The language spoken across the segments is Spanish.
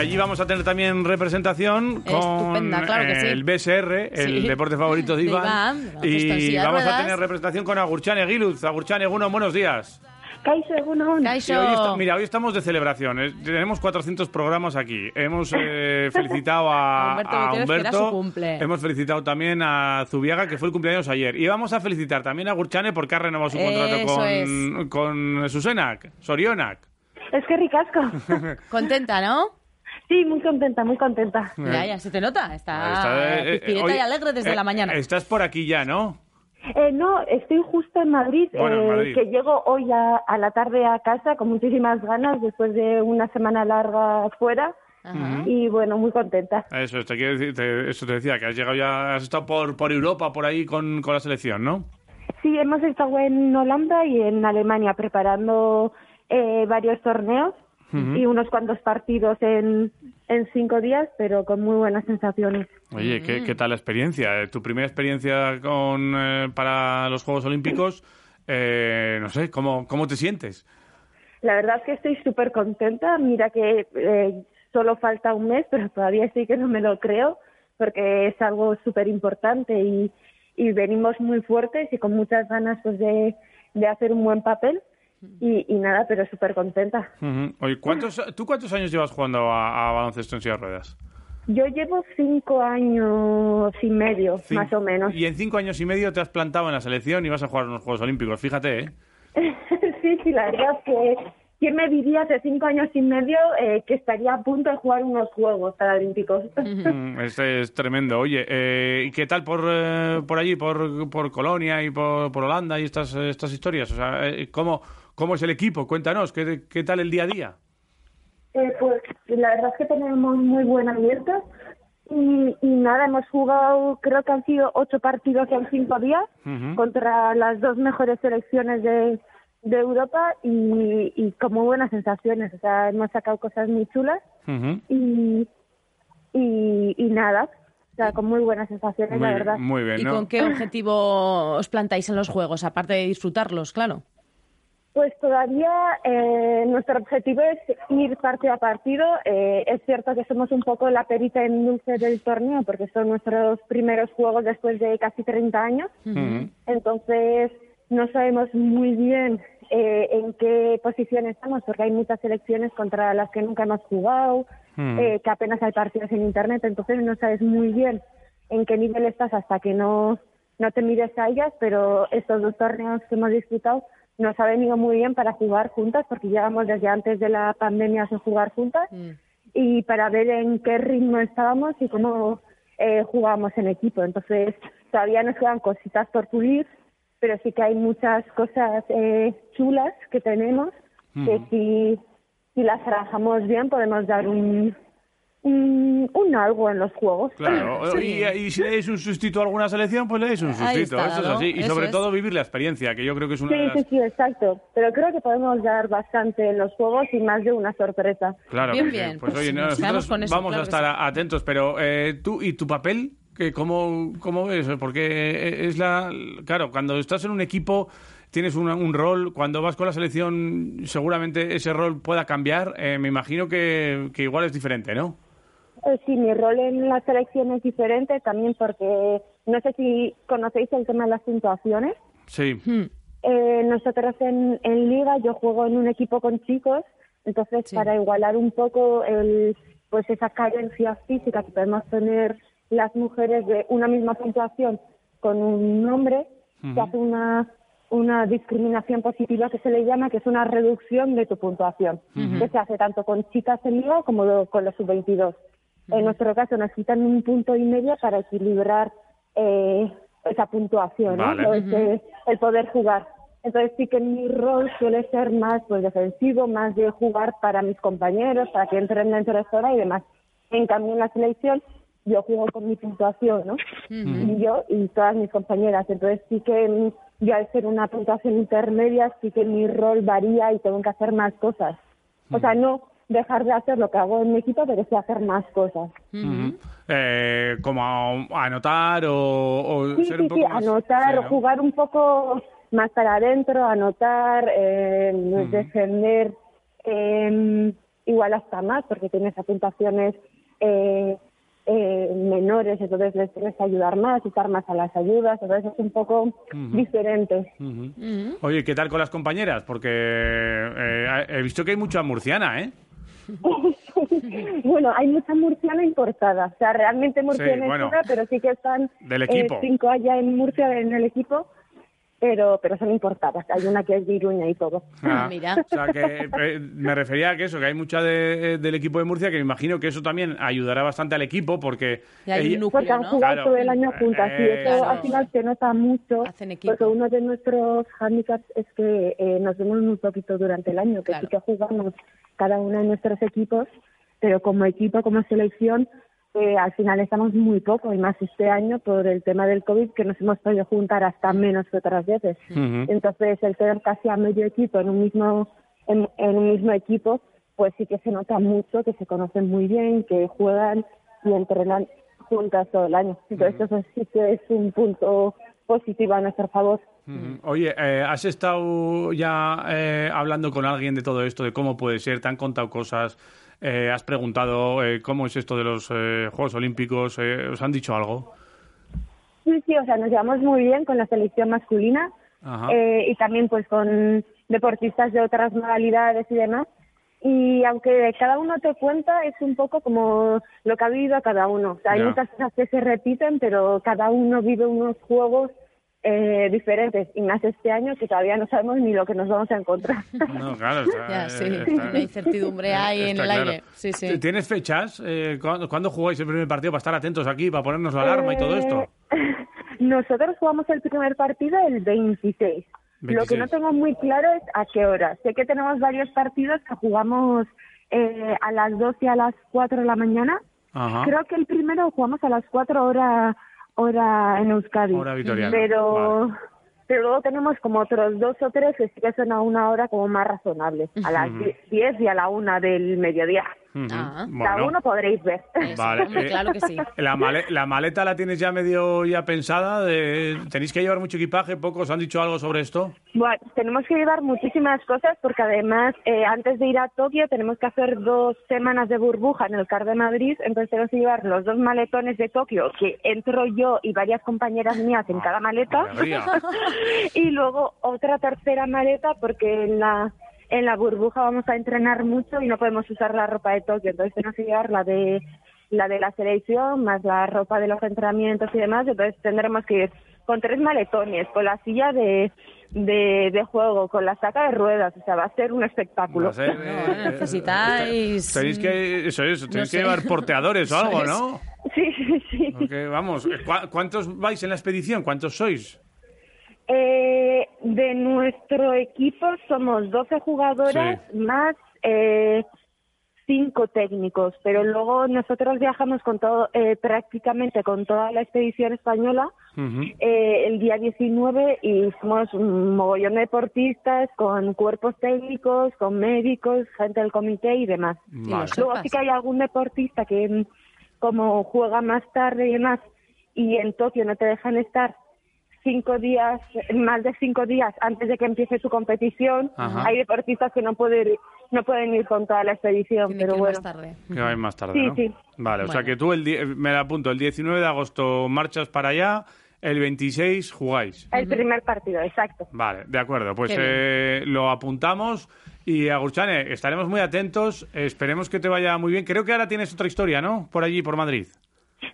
allí vamos a tener también representación con Estupenda, claro que sí. el BSR, el Sí. deporte favorito de Iván. De y vamos a tener representación con Agurchane Giluz. Agurchane, Eguno, buenos días. Hoy está- mira, hoy estamos de celebración. eh, Tenemos 400 programas aquí. Hemos eh, felicitado a, A Humberto a. Hemos felicitado también a Zubiaga, que fue el cumpleaños ayer. Y vamos a felicitar también a Gurchane porque ha renovado su contrato Eso con, con Susenac, Sorionac. Es que ricasco. Contenta, ¿no? Sí, muy contenta, muy contenta. Ya, ya, se te nota. Está, Está, eh, eh, oye, y alegre desde eh, la mañana. Estás por aquí ya, ¿no? Eh, no, estoy justo en Madrid, Bueno, en eh, Madrid. que llego hoy a, a la tarde a casa con muchísimas ganas después de una semana larga fuera Ajá. y bueno, muy contenta. Eso, te quiero decir, te- eso te decía, que has llegado ya, has estado por, por Europa, por ahí con, con la selección, ¿no? Sí, hemos estado en Holanda y en Alemania preparando eh, varios torneos y unos cuantos partidos en, en cinco días, pero con muy buenas sensaciones. Oye, ¿qué, qué tal la experiencia? Eh, ¿Tu primera experiencia con, eh, para los Juegos Olímpicos? Eh, no sé, ¿cómo, ¿cómo te sientes? La verdad es que estoy súper contenta. Mira que eh, solo falta un mes, pero todavía sí que no me lo creo, porque es algo súper importante y, y venimos muy fuertes y con muchas ganas pues de, de hacer un buen papel. Y, y nada, pero súper contenta. Ujú. Oye, ¿cuántos, ¿tú cuántos años llevas jugando a, a baloncesto en silla de ruedas? Yo llevo cinco años y medio, Cin- más o menos. Y en cinco años y medio te has plantado en la selección y vas a jugar en los Juegos Olímpicos, fíjate, ¿eh? sí, sí, la verdad es que ¿quién me diría hace cinco años y medio eh, que estaría a punto de jugar unos Juegos Paralímpicos? Mm, Es, tremendo. Oye, eh, ¿y qué tal por, eh, por allí, por, por Colonia y por, por Holanda y estas, estas historias? O sea, eh, ¿cómo, ¿cómo es el equipo? Cuéntanos, ¿qué, qué tal el día a día? Eh, pues la verdad es que tenemos muy buen ambiente y, y nada, hemos jugado, creo que han sido ocho partidos en cinco días contra las dos mejores selecciones de, de Europa y, y con muy buenas sensaciones. O sea, hemos sacado cosas muy chulas y, y, y nada, o sea, con muy buenas sensaciones, Muy, la bien, verdad. muy bien, ¿Y ¿no? con qué objetivo os plantáis en los juegos, aparte de disfrutarlos, claro? Pues todavía eh, nuestro objetivo es ir partido a partido. Eh, es cierto que somos un poco la perita en dulce del torneo porque son nuestros primeros juegos después de casi 30 años. Entonces no sabemos muy bien eh, en qué posición estamos porque hay muchas selecciones contra las que nunca hemos jugado, Mm. eh, que apenas hay partidos en Internet. Entonces no sabes muy bien en qué nivel estás hasta que no, no te mires a ellas, pero estos dos torneos que hemos disputado nos ha venido muy bien para jugar juntas, porque llevamos desde antes de la pandemia sin jugar juntas, y para ver en qué ritmo estábamos y cómo eh, jugábamos en equipo. Entonces, todavía nos quedan cositas por pulir, pero sí que hay muchas cosas eh, chulas que tenemos, que si, si las trabajamos bien podemos dar un, un, un algo en los juegos. Claro, Sí. y, y si le dais un sustito a alguna selección, pues le dais un está, eso es ¿no? así. Y Eso sobre es. todo vivir la experiencia, que yo creo que es una de Sí, las... sí, sí, exacto. Pero creo que podemos dar bastante en los juegos y más de una sorpresa. Claro, Bien, que sí. bien, Pues, pues oye, nos quedamos nosotros con eso, vamos claro a estar sí. atentos, pero eh, tú y tu papel, que cómo, ¿cómo ves? Porque es la... Claro, cuando estás en un equipo tienes un, un rol, cuando vas con la selección seguramente ese rol pueda cambiar, Eh, me imagino que, que igual es diferente, ¿no? Eh, sí, mi rol en la selección es diferente también porque no sé si conocéis el tema de las puntuaciones. Sí. Hmm. Eh, nosotros en, en Liga yo juego en un equipo con chicos, entonces Sí. para igualar un poco el, pues esa carencia física que podemos tener las mujeres de una misma puntuación con un hombre, se hace una, una discriminación positiva que se le llama, que es una reducción de tu puntuación, que se hace tanto con chicas en Liga como con los sub-22. En nuestro caso nos quitan un punto y medio para equilibrar eh, esa puntuación, ¿no? Vale. Lo- ese- el poder jugar. Entonces sí que mi rol suele ser más pues defensivo, más de jugar para mis compañeros, para que entren dentro de zona y demás. En cambio en la selección yo juego con mi puntuación, ¿no? Y yo y todas mis compañeras. Entonces sí que mm, yo al ser una puntuación intermedia sí que mi rol varía y tengo que hacer más cosas. O sea, no dejar de hacer lo que hago en mi equipo, pero sí hacer más cosas. Ujú. Eh, como a- anotar o, o Sí, ser sí, un poco sí, más... anotar, sí, ¿no? jugar un poco más para adentro, anotar, eh, defender eh, igual hasta más, porque tienes apuntaciones eh, eh, menores, entonces les tienes que ayudar más, estar más a las ayudas, entonces es un poco diferente. Oye, ¿qué tal con las compañeras? Porque eh, he visto que hay mucha murciana, ¿eh? bueno, hay mucha murciana importada, o sea, realmente murciana bueno. es una, pero sí que están Del eh, equipo. cinco allá en Murcia en el equipo, pero pero son importadas. Hay una que es de Iruña y todo. Ah, Mira. O sea, que eh, me refería a que eso, que hay mucha de- del equipo de Murcia, que me imagino que eso también ayudará bastante al equipo, porque... Y hay un núcleo, Porque han ¿no? jugado Claro. todo el año juntas y Eh, eso claro. al final se nota mucho. Hacen equipo. Porque uno de nuestros handicaps es que eh, nos vemos muy poquito durante el año, que Claro. sí que jugamos cada uno de nuestros equipos, pero como equipo, como selección, eh, al final estamos muy poco y más este año por el tema del COVID que nos hemos podido juntar hasta menos que otras veces. Entonces el tener casi a medio equipo en un mismo en, en un mismo equipo, pues sí que se nota mucho, que se conocen muy bien, que juegan y entrenan juntas todo el año. Entonces eso sí que es un punto positivo a nuestro favor. Oye, eh, ¿has estado ya eh, hablando con alguien de todo esto, de cómo puede ser? ¿Te han contado cosas? Eh, ¿Has preguntado eh, cómo es esto de los eh, Juegos Olímpicos? Eh, ¿Os han dicho algo? Sí, sí, o sea, nos llevamos muy bien con la selección masculina eh, y también pues con deportistas de otras modalidades y demás. Y aunque cada uno te cuenta, es un poco como lo que ha vivido a cada uno. O sea, hay muchas cosas que se repiten, pero cada uno vive unos juegos eh, diferentes. Y más este año que todavía no sabemos ni lo que nos vamos a encontrar. No, claro. está- Ya, sí, eh, está- una incertidumbre hay en el claro. aire. Sí, sí. ¿Tienes fechas? Eh, ¿cuándo, cuándo jugáis el primer partido para estar atentos aquí, para ponernos la alarma y todo esto? Eh, Nosotros jugamos el primer partido el 26. Lo que 26. no tengo muy claro es a qué hora. Sé que tenemos varios partidos que jugamos eh, a las 2 y a las 4 de la mañana. Ajá. Creo que el primero jugamos a las 4 hora, hora en Euskadi. Hora vitoriana, Pero, vale. pero luego tenemos como otros dos o tres que sí que son a una hora como más razonable. A las 10 y a la 1 del mediodía. Ujú. Ah. La Bueno. 1 podréis ver. Eso, Vale, hombre, eh, claro que sí. La, male- la maleta la tienes ya medio ya pensada. De, ¿Tenéis que llevar mucho equipaje? ¿Pocos han dicho algo sobre esto? Bueno, tenemos que llevar muchísimas cosas porque además eh, antes de ir a Tokio tenemos que hacer dos semanas de burbuja en el CAR de Madrid, entonces tenemos que llevar los dos maletones de Tokio, que entro yo y varias compañeras mías en cada maleta, y luego otra tercera maleta porque en la en la burbuja vamos a entrenar mucho y no podemos usar la ropa de Tokio, entonces tenemos que llevar la de la de la selección más la ropa de los entrenamientos y demás, entonces tendremos que ir con tres maletones, con la silla de, de, de juego, con la saca de ruedas, o sea, va a ser un espectáculo. Va a ser, No, eh, necesitáis- Tenéis que, eso es, tenéis sé. que llevar porteadores o algo. ¿no? Sí, sí, sí. Porque, vamos, ¿cu- ¿cuántos vais en la expedición? ¿Cuántos sois? Eh, de nuestro equipo somos 12 jugadoras más eh, cinco técnicos, pero luego nosotros viajamos con todo, eh, prácticamente con toda la expedición española eh, el día 19 y somos un mogollón de deportistas con cuerpos técnicos, con médicos, gente del comité y demás. Vale. Luego sí que hay algún deportista que mm, como juega más tarde y demás y en Tokio no te dejan estar cinco días, más de cinco días antes de que empiece su competición, Ajá. hay deportistas que no pueden no pueden ir con toda la expedición, Tiene pero que ir bueno. más tarde. Que más tarde, Sí, ¿no? sí. Vale, o sea que tú el me la apunto, el 19 de agosto marchas para allá, el 26 jugáis. El primer partido, exacto. Vale, de acuerdo. Pues eh, lo apuntamos y Agurchane, estaremos muy atentos. Esperemos que te vaya muy bien. Creo que ahora tienes otra historia, ¿no? Por allí, por Madrid.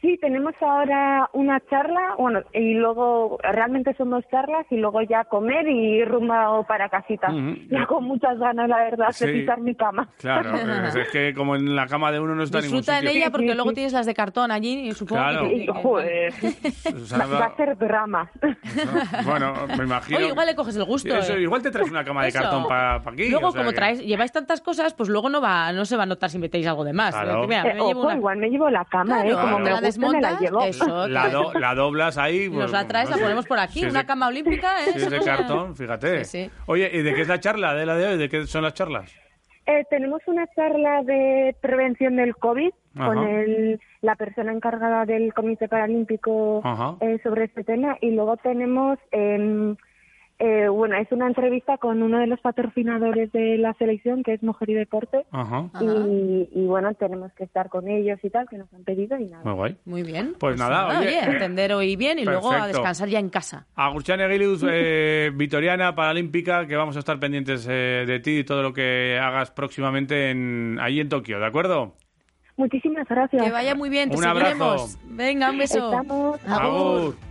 Sí, tenemos ahora una charla, bueno, y luego realmente son dos charlas y luego ya comer y rumbo para casita. Ujú. Ya con muchas ganas, la verdad, Sí. de pisar mi cama. Claro, es, es que como en la cama de uno no está ningún Disfruta en ella porque Sí, sí, luego sí. tienes las de cartón allí y supongo Claro. que... Joder, va, va a ser drama. Bueno, me imagino. Oye, igual le coges el gusto. Eso, eh. igual te traes una cama de Eso. cartón para aquí. Luego, o sea como que- traes, lleváis tantas cosas, pues luego no va, no se va a notar si metéis algo de más. Claro. Mira, Eh, me llevo ojo, una- igual me llevo la cama, Claro, ¿eh? Como Claro. me la desmontas, eso. La, do- la doblas ahí. Nos pues, la traes, no la ponemos por aquí, Si es una de- cama olímpica, ¿eh? Si es de cartón, fíjate. Sí, sí. Oye, ¿y de qué es la charla de la de hoy? ¿De qué son las charlas? Eh, tenemos una charla de prevención del COVID con el, la persona encargada del Comité Paralímpico eh, sobre este tema y luego tenemos em, Eh, bueno, es una entrevista con uno de los patrocinadores de la selección, que es Mujer y Deporte. Ajá. Y, y bueno, tenemos que estar con ellos y tal, que nos han pedido y nada. Muy guay. Muy bien. Pues nada, oye. atender hoy bien y luego a descansar ya en casa. Agurchane Aguiluz, eh, Vitoriana Paralímpica, que vamos a estar pendientes eh, de ti y todo lo que hagas próximamente en, ahí en Tokio, ¿de acuerdo? Muchísimas gracias. Que vaya muy bien, te Un abrazo. Venga, un beso. Estamos. Agur. Agur.